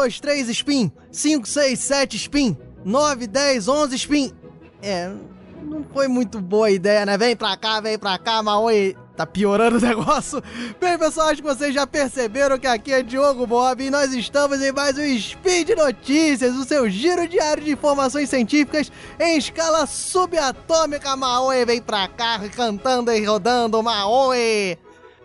2, 3 spin, 5, 6, 7 spin, 9, 10, 11 spin. É, não foi muito boa a ideia, né? Vem pra cá, vem pra cá, Maui. Tá piorando o negócio. Bem, pessoal, acho que vocês já perceberam que aqui é Diogo Bob e nós estamos em mais um Speed Notícias, o seu giro diário de informações científicas em escala subatômica. Maui, vem pra cá, cantando e rodando, Maui.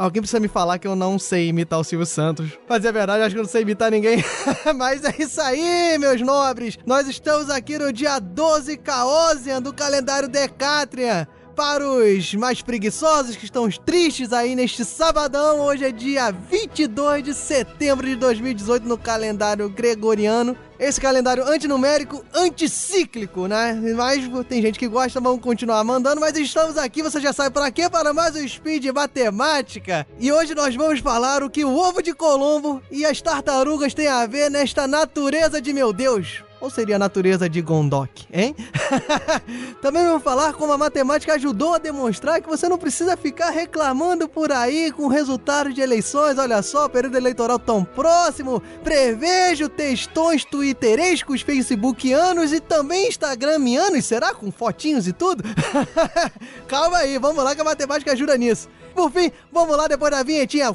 Alguém precisa me falar que eu não sei imitar o Silvio Santos. Mas é verdade, acho que eu não sei imitar ninguém. Mas é isso aí, meus nobres. Nós estamos aqui no dia 12 Caosian do calendário Decatrian. Para os mais preguiçosos que estão tristes aí neste sabadão, hoje é dia 22 de setembro de 2018 no calendário gregoriano. Esse calendário antinumérico, anticíclico, né? Mas tem gente que gosta, vamos continuar mandando. Mas estamos aqui, você já sabe para quê? Para mais um Speed Matemática. E hoje nós vamos falar o que o ovo de Colombo e as tartarugas têm a ver nesta natureza de meu Deus. Ou seria a natureza de Gondok, hein? Também vamos falar como a matemática ajudou a demonstrar que você não precisa ficar reclamando por aí com o resultado de eleições. Olha só, período eleitoral tão próximo. Prevejo textões twitterescos, facebookianos e também instagramianos. Será? Com fotinhos e tudo? Calma aí, vamos lá que a matemática ajuda nisso. Por fim, vamos lá depois da vinhetinha.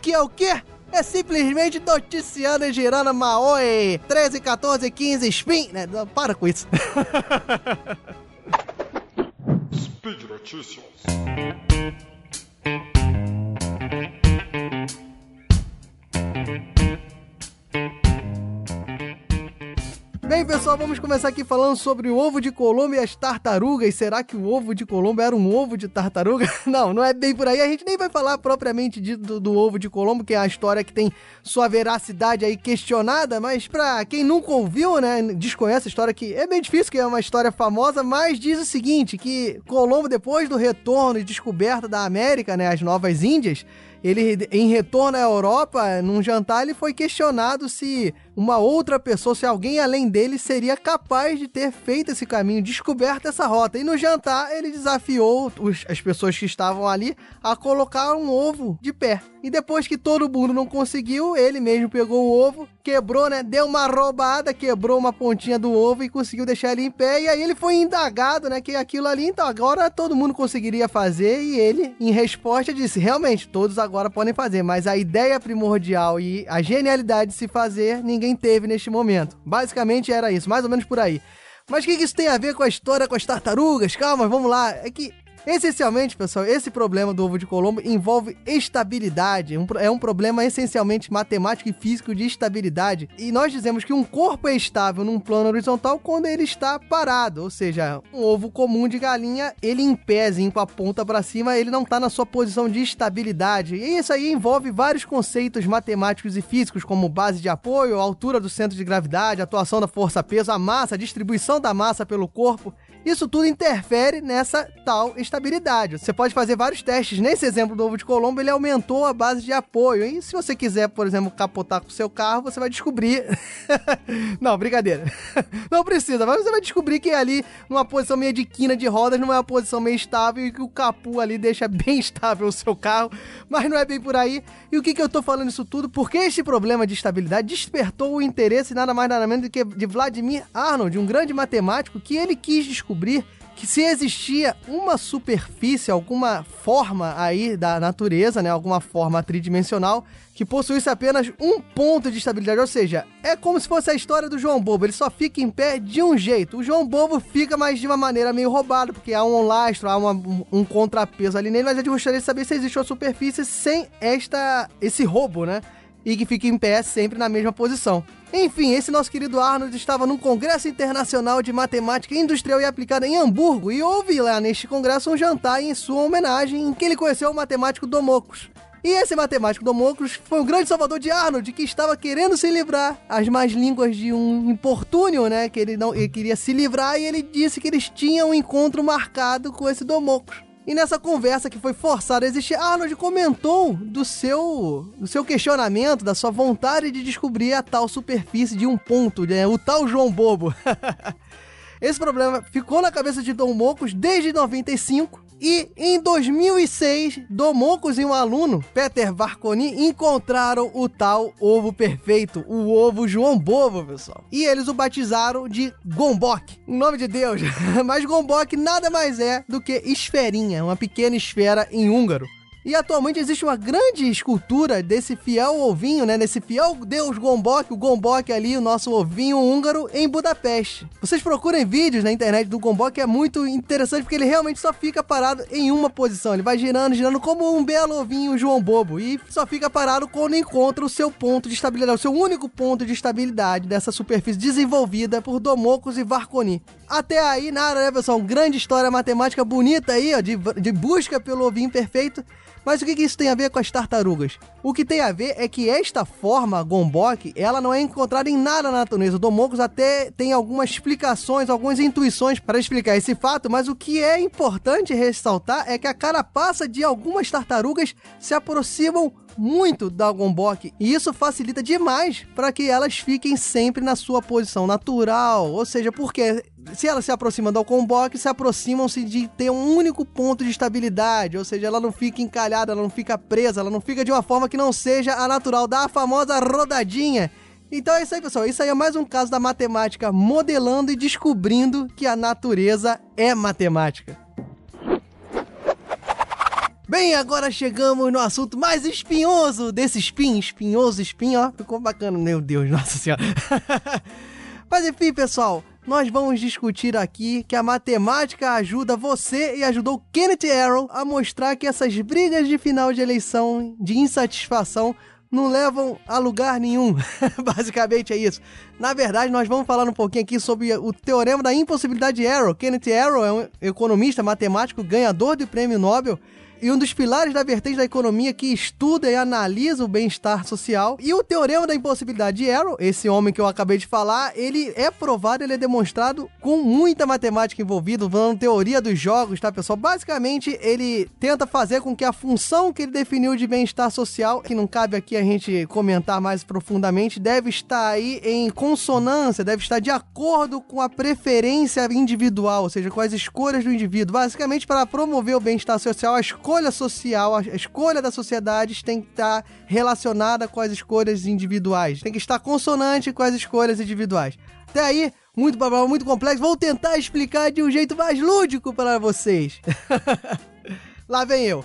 Que é o quê? É simplesmente noticiando e girando Maoi 13, 14, 15, spin. Né? Para com isso. Speed Notícias. Bem, pessoal, vamos começar aqui falando sobre o ovo de Colombo e as tartarugas. Será que o ovo de Colombo era um ovo de tartaruga? Não, não é bem por aí. A gente nem vai falar propriamente de, do, do, ovo de Colombo, que é a história que tem sua veracidade aí questionada, mas pra quem nunca ouviu, né, desconhece a história que é bem difícil, que é uma história famosa, mas diz o seguinte, que Colombo, depois do retorno e descoberta da América, né, as Novas Índias, ele, em retorno à Europa, num jantar, ele foi questionado se uma outra pessoa, se alguém além dele seria capaz de ter feito esse caminho, descoberto essa rota. E no jantar, ele desafiou os, as pessoas que estavam ali a colocar um ovo de pé. E depois que todo mundo não conseguiu, ele mesmo pegou o ovo, quebrou, né? Deu uma roubada, quebrou uma pontinha do ovo e conseguiu deixar ele em pé. E aí ele foi indagado, né? Que aquilo ali, então agora todo mundo conseguiria fazer. E ele, em resposta, disse: realmente, todos agora podem fazer, mas a ideia primordial e a genialidade de se fazer, ninguém teve neste momento. Basicamente era isso, mais ou menos por aí. Mas o que, que isso tem a ver com a história com as tartarugas? Calma, vamos lá. É que Essencialmente, pessoal, esse problema do ovo de Colombo envolve estabilidade. é um problema essencialmente matemático e físico de estabilidade. E nós dizemos que um corpo é estável num plano horizontal quando ele está parado. Ou seja, um ovo comum de galinha, ele em pézinho com a ponta para cima, ele não está na sua posição de estabilidade. E isso aí envolve vários conceitos matemáticos e físicos, como base de apoio, altura do centro de gravidade, atuação da força-peso, a massa, a distribuição da massa pelo corpo. Isso tudo interfere nessa tal estabilidade. Você pode fazer vários testes. Nesse exemplo do ovo de Colombo, ele aumentou a base de apoio. E se você quiser, por exemplo, capotar com o seu carro, você vai descobrir. não, brincadeira. não precisa, mas você vai descobrir que ali, numa posição meio de quina de rodas, não é uma posição meio estável e que o capu ali deixa bem estável o seu carro. Mas não é bem por aí. E o que, que eu tô falando isso tudo? Porque este problema de estabilidade despertou o interesse nada mais nada menos do que de Vladimir Arnold, um grande matemático que ele quis descobrir que se existia uma superfície, alguma forma aí da natureza, né, alguma forma tridimensional que possuísse apenas um ponto de estabilidade, ou seja, é como se fosse a história do João Bobo, ele só fica em pé de um jeito. O João Bobo fica mais de uma maneira meio roubada, porque há um lastro, há uma, um, contrapeso ali nele, mas eu gostaria de saber se existe uma superfície sem esta esse roubo, né? E que fica em pé sempre na mesma posição. Enfim, esse nosso querido Arnold estava num congresso internacional de matemática industrial e aplicada em Hamburgo e houve lá neste congresso um jantar em sua homenagem em que ele conheceu o matemático Domocos. E esse matemático Domocos foi um grande salvador de Arnold que estava querendo se livrar as más línguas de um importúnio, né, que ele não ele queria se livrar e ele disse que eles tinham um encontro marcado com esse Domocos. E nessa conversa que foi forçada a existir, Arnold comentou do seu, do seu questionamento, da sua vontade de descobrir a tal superfície de um ponto, né? o tal João Bobo. Esse problema ficou na cabeça de Dom Mocos desde 95 E em 2006, Domocos e um aluno, Peter Varconi, encontraram o tal ovo perfeito, o ovo João Bobo, pessoal. E eles o batizaram de Gombok, em nome de Deus. Mas Gombok nada mais é do que esferinha, uma pequena esfera em húngaro. E atualmente existe uma grande escultura desse fiel ovinho, né? Desse fiel deus Gombok, o Gombok ali, o nosso ovinho húngaro, em Budapeste. Vocês procurem vídeos na internet do Gombok, é muito interessante porque ele realmente só fica parado em uma posição. Ele vai girando, girando como um belo ovinho João Bobo. E só fica parado quando encontra o seu ponto de estabilidade, o seu único ponto de estabilidade dessa superfície desenvolvida por Domocos e Varconi. Até aí, nada, né, pessoal? Grande história matemática bonita aí, ó, de, de busca pelo ovinho perfeito. Mas o que, que isso tem a ver com as tartarugas? O que tem a ver é que esta forma Gombok, ela não é encontrada em nada na natureza. O Domocos até tem algumas explicações, algumas intuições para explicar esse fato, mas o que é importante ressaltar é que a carapaça de algumas tartarugas se aproximam muito da Gombok e isso facilita demais para que elas fiquem sempre na sua posição natural, ou seja, porque se ela se aproxima do Gombok, se aproximam-se de ter um único ponto de estabilidade, ou seja, ela não fica encalhada, ela não fica presa, ela não fica de uma forma que não seja a natural, dá a famosa rodadinha. Então é isso aí, pessoal. Isso aí é mais um caso da matemática modelando e descobrindo que a natureza é matemática. Bem, agora chegamos no assunto mais espinhoso desse spin, espinhoso, espinho, ó. Ficou bacana, meu Deus, nossa senhora. Mas enfim, pessoal, nós vamos discutir aqui que a matemática ajuda você e ajudou Kenneth Arrow a mostrar que essas brigas de final de eleição de insatisfação não levam a lugar nenhum. Basicamente é isso. Na verdade, nós vamos falar um pouquinho aqui sobre o teorema da impossibilidade de Arrow. Kenneth Arrow é um economista matemático ganhador do prêmio Nobel e um dos pilares da vertente da economia que estuda e analisa o bem-estar social. E o teorema da impossibilidade de Arrow, esse homem que eu acabei de falar, ele é provado, ele é demonstrado com muita matemática envolvida, falando teoria dos jogos, tá, pessoal? Basicamente, ele tenta fazer com que a função que ele definiu de bem-estar social, que não cabe aqui a gente comentar mais profundamente, deve estar aí em consonância, deve estar de acordo com a preferência individual, ou seja, com as escolhas do indivíduo. Basicamente, para promover o bem-estar social, a escolha social, a escolha da sociedade tem que estar relacionada com as escolhas individuais. Tem que estar consonante com as escolhas individuais. Até aí, muito babá, muito complexo. Vou tentar explicar de um jeito mais lúdico para vocês. Lá vem eu.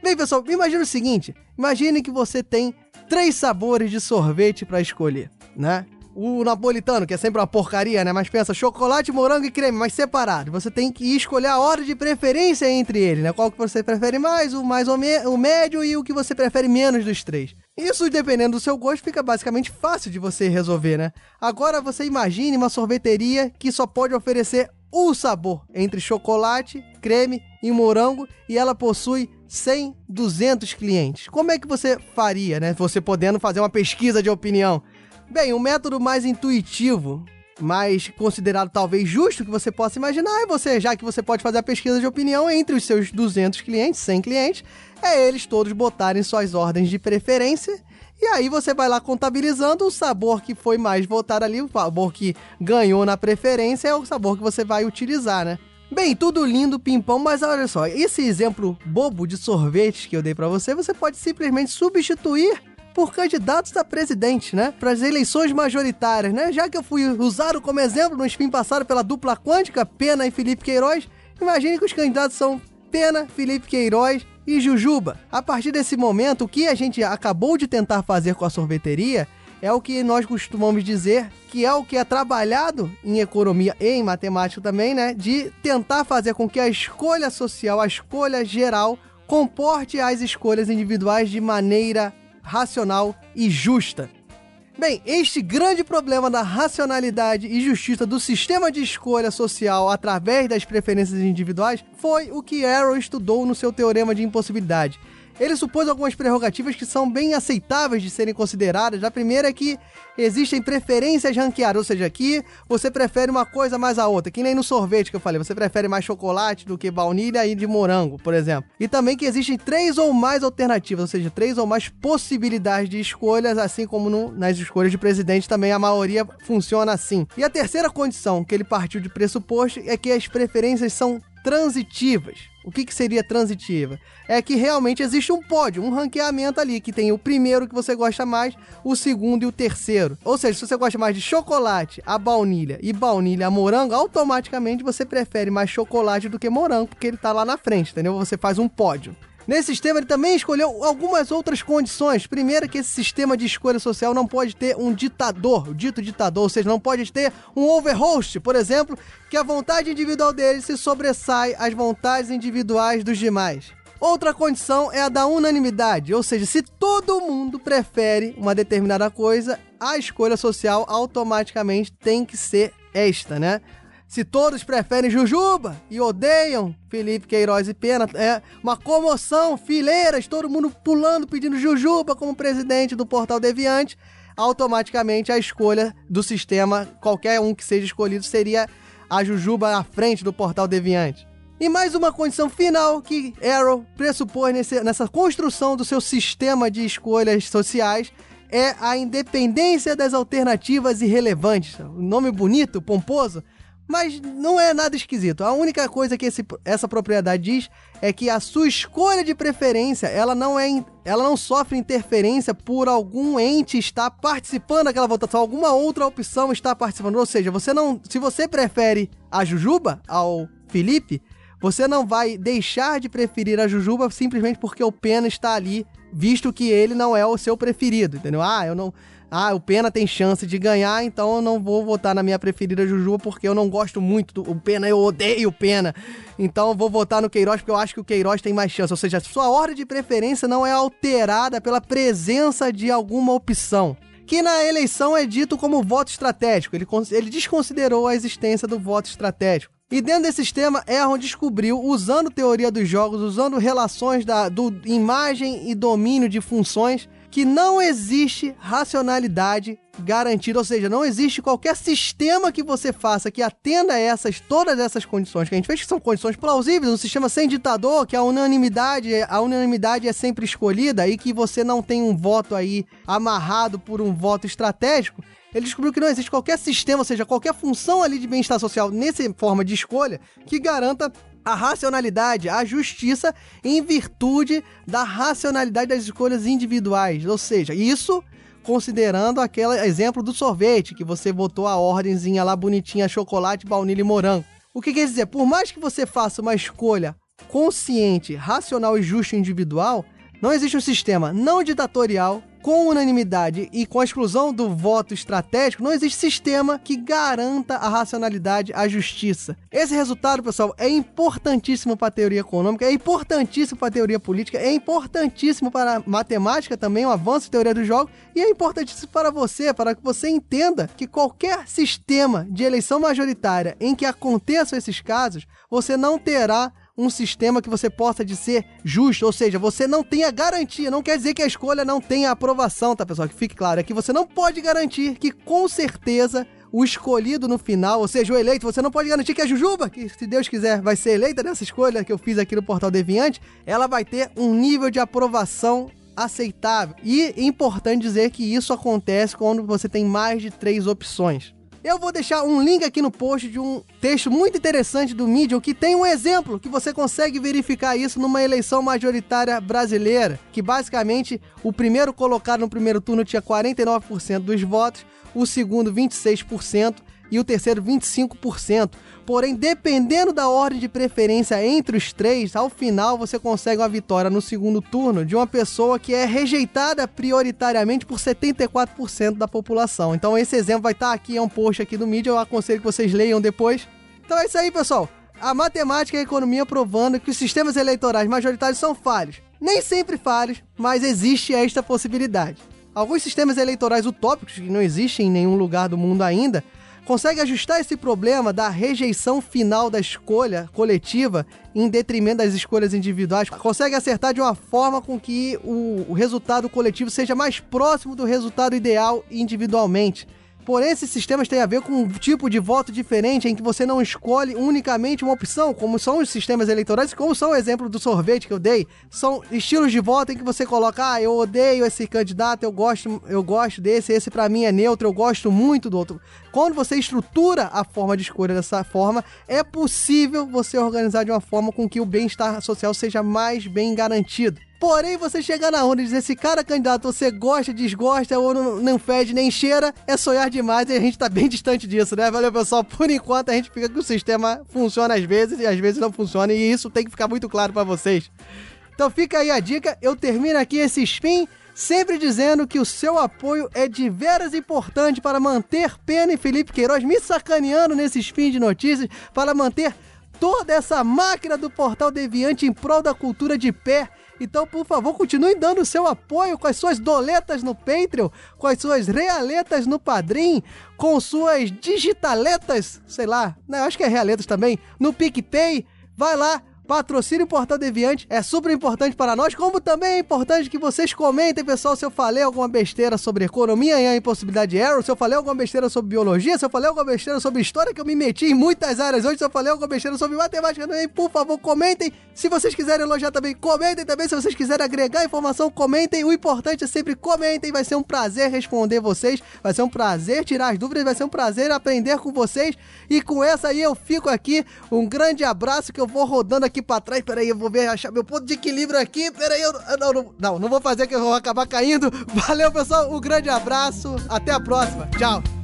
Bem, pessoal, imagine o seguinte: imagine que você tem três sabores de sorvete para escolher, né? O napolitano, que é sempre uma porcaria, né? Mas pensa, chocolate, morango e creme, mas separado. Você tem que escolher a ordem de preferência entre eles, né? Qual que você prefere mais, o mais ou me o médio e o que você prefere menos dos três. Isso, dependendo do seu gosto, fica basicamente fácil de você resolver, né? Agora você imagine uma sorveteria que só pode oferecer um sabor entre chocolate, creme e morango e ela possui 100, 200 clientes. Como é que você faria, né? Você podendo fazer uma pesquisa de opinião. Bem, o um método mais intuitivo, mais considerado talvez justo que você possa imaginar é você, já que você pode fazer a pesquisa de opinião entre os seus 200 clientes, 100 clientes, é eles todos botarem suas ordens de preferência e aí você vai lá contabilizando o sabor que foi mais votado ali, o sabor que ganhou na preferência é o sabor que você vai utilizar, né? Bem, tudo lindo, pimpão, mas olha só, esse exemplo bobo de sorvete que eu dei para você, você pode simplesmente substituir por candidatos a presidente, né? Para as eleições majoritárias, né? Já que eu fui usado como exemplo no spin passado pela dupla quântica, Pena e Felipe Queiroz, imagine que os candidatos são Pena, Felipe Queiroz e Jujuba. A partir desse momento, o que a gente acabou de tentar fazer com a sorveteria é o que nós costumamos dizer que é o que é trabalhado em economia e em matemática também, né? De tentar fazer com que a escolha social, a escolha geral, comporte as escolhas individuais de maneira racional e justa. Bem, este grande problema da racionalidade e justiça do sistema de escolha social através das preferências individuais foi o que Arrow estudou no seu teorema de impossibilidade. Ele supôs algumas prerrogativas que são bem aceitáveis de serem consideradas. A primeira é que existem preferências ranqueadas, ou seja, aqui você prefere uma coisa mais a outra, que nem no sorvete que eu falei, você prefere mais chocolate do que baunilha e de morango, por exemplo. E também que existem três ou mais alternativas, ou seja, três ou mais possibilidades de escolhas, assim como no, nas escolhas de presidente também a maioria funciona assim. E a terceira condição que ele partiu de pressuposto é que as preferências são transitivas. O que, que seria transitiva? É que realmente existe um pódio, um ranqueamento ali, que tem o primeiro que você gosta mais, o segundo e o terceiro. Ou seja, se você gosta mais de chocolate, a baunilha e baunilha a morango, automaticamente você prefere mais chocolate do que morango, porque ele tá lá na frente, entendeu? Você faz um pódio. Nesse sistema, ele também escolheu algumas outras condições. Primeiro, que esse sistema de escolha social não pode ter um ditador, o dito ditador, ou seja, não pode ter um overhost, por exemplo, que a vontade individual dele se sobressai às vontades individuais dos demais. Outra condição é a da unanimidade, ou seja, se todo mundo prefere uma determinada coisa, a escolha social automaticamente tem que ser esta, né? Se todos preferem Jujuba e odeiam Felipe Queiroz e Pena, é uma comoção, fileiras, todo mundo pulando pedindo Jujuba como presidente do Portal Deviante, automaticamente a escolha do sistema, qualquer um que seja escolhido, seria a Jujuba à frente do Portal Deviante. E mais uma condição final que Arrow pressupõe nesse, nessa construção do seu sistema de escolhas sociais é a independência das alternativas irrelevantes. Um nome bonito, pomposo, mas não é nada esquisito. A única coisa que esse, essa propriedade diz é que a sua escolha de preferência, ela não é ela não sofre interferência por algum ente estar participando daquela votação, alguma outra opção está participando. Ou seja, você não, se você prefere a Jujuba ao Felipe, você não vai deixar de preferir a Jujuba simplesmente porque o Pena está ali, visto que ele não é o seu preferido, entendeu? Ah, eu não ah, o Pena tem chance de ganhar, então eu não vou votar na minha preferida Jujuba porque eu não gosto muito do Pena, eu odeio o Pena. Então eu vou votar no Queiroz porque eu acho que o Queiroz tem mais chance. Ou seja, sua ordem de preferência não é alterada pela presença de alguma opção. Que na eleição é dito como voto estratégico. Ele, ele desconsiderou a existência do voto estratégico. E dentro desse sistema, Erron descobriu, usando teoria dos jogos, usando relações da do imagem e domínio de funções, que não existe racionalidade garantida, ou seja, não existe qualquer sistema que você faça que atenda a essas todas essas condições que a gente fez que são condições plausíveis, um sistema sem ditador, que a unanimidade, a unanimidade é sempre escolhida e que você não tem um voto aí amarrado por um voto estratégico. Ele descobriu que não existe qualquer sistema, ou seja, qualquer função ali de bem-estar social nessa forma de escolha que garanta a racionalidade, a justiça em virtude da racionalidade das escolhas individuais. Ou seja, isso considerando aquele exemplo do sorvete, que você botou a ordenzinha lá bonitinha, chocolate, baunilha e morango. O que quer dizer? Por mais que você faça uma escolha consciente, racional e justa individual, não existe um sistema não ditatorial com unanimidade e com a exclusão do voto estratégico, não existe sistema que garanta a racionalidade, a justiça. Esse resultado, pessoal, é importantíssimo para a teoria econômica, é importantíssimo para a teoria política, é importantíssimo para a matemática também, o avanço de teoria do jogo, e é importantíssimo para você, para que você entenda que qualquer sistema de eleição majoritária em que aconteçam esses casos, você não terá um sistema que você possa dizer justo, ou seja, você não tem a garantia, não quer dizer que a escolha não tenha aprovação, tá pessoal? Que fique claro, é que você não pode garantir que com certeza o escolhido no final, ou seja, o eleito, você não pode garantir que a Jujuba, que se Deus quiser vai ser eleita nessa escolha que eu fiz aqui no Portal Deviante, ela vai ter um nível de aprovação aceitável. E é importante dizer que isso acontece quando você tem mais de três opções. Eu vou deixar um link aqui no post de um texto muito interessante do Medium que tem um exemplo que você consegue verificar isso numa eleição majoritária brasileira, que basicamente o primeiro colocado no primeiro turno tinha 49% dos votos, o segundo 26% e o terceiro 25%. Porém, dependendo da ordem de preferência entre os três, ao final você consegue uma vitória no segundo turno de uma pessoa que é rejeitada prioritariamente por 74% da população. Então, esse exemplo vai estar aqui, é um post aqui do mídia, eu aconselho que vocês leiam depois. Então é isso aí, pessoal. A matemática e a economia provando que os sistemas eleitorais majoritários são falhos. Nem sempre falhos, mas existe esta possibilidade. Alguns sistemas eleitorais utópicos, que não existem em nenhum lugar do mundo ainda, consegue ajustar esse problema da rejeição final da escolha coletiva em detrimento das escolhas individuais, consegue acertar de uma forma com que o, o resultado coletivo seja mais próximo do resultado ideal individualmente. Porém, esses sistemas têm a ver com um tipo de voto diferente em que você não escolhe unicamente uma opção, como são os sistemas eleitorais, como são o exemplo do sorvete que eu dei. São estilos de voto em que você coloca, ah, eu odeio esse candidato, eu gosto, eu gosto desse, esse para mim é neutro, eu gosto muito do outro. Quando você estrutura a forma de escolha dessa forma, é possível você organizar de uma forma com que o bem-estar social seja mais bem garantido. Porém, você chegar na onda e dizer se cada candidato você gosta, desgosta ou não, não fede nem cheira, é sonhar demais e a gente tá bem distante disso, né? Valeu, pessoal. Por enquanto, a gente fica que o sistema funciona às vezes e às vezes não funciona e isso tem que ficar muito claro para vocês. Então fica aí a dica. Eu termino aqui esse spin sempre dizendo que o seu apoio é de veras importante para manter Pena e Felipe Queiroz me sacaneando nesse spin de notícias, para manter toda essa máquina do Portal Deviante em prol da cultura de pé então, por favor, continue dando o seu apoio com as suas doletas no Patreon, com as suas realetas no Padrim, com suas digitaletas, sei lá, né, acho que é realetas também, no PicPay. Vai lá, Patrocínio Portal Deviante é super importante para nós, como também é importante que vocês comentem, pessoal, se eu falei alguma besteira sobre economia e a impossibilidade de error, se eu falei alguma besteira sobre biologia, se eu falei alguma besteira sobre história, que eu me meti em muitas áreas hoje, se eu falei alguma besteira sobre matemática também, por favor, comentem. Se vocês quiserem elogiar também, comentem também. Se vocês quiserem agregar informação, comentem. O importante é sempre comentem. Vai ser um prazer responder vocês, vai ser um prazer tirar as dúvidas, vai ser um prazer aprender com vocês. E com essa aí eu fico aqui. Um grande abraço que eu vou rodando aqui aqui pra trás. Peraí, eu vou ver, achar meu ponto de equilíbrio aqui. Peraí, eu. Não, não, não, não vou fazer que eu vou acabar caindo. Valeu, pessoal. Um grande abraço. Até a próxima. Tchau.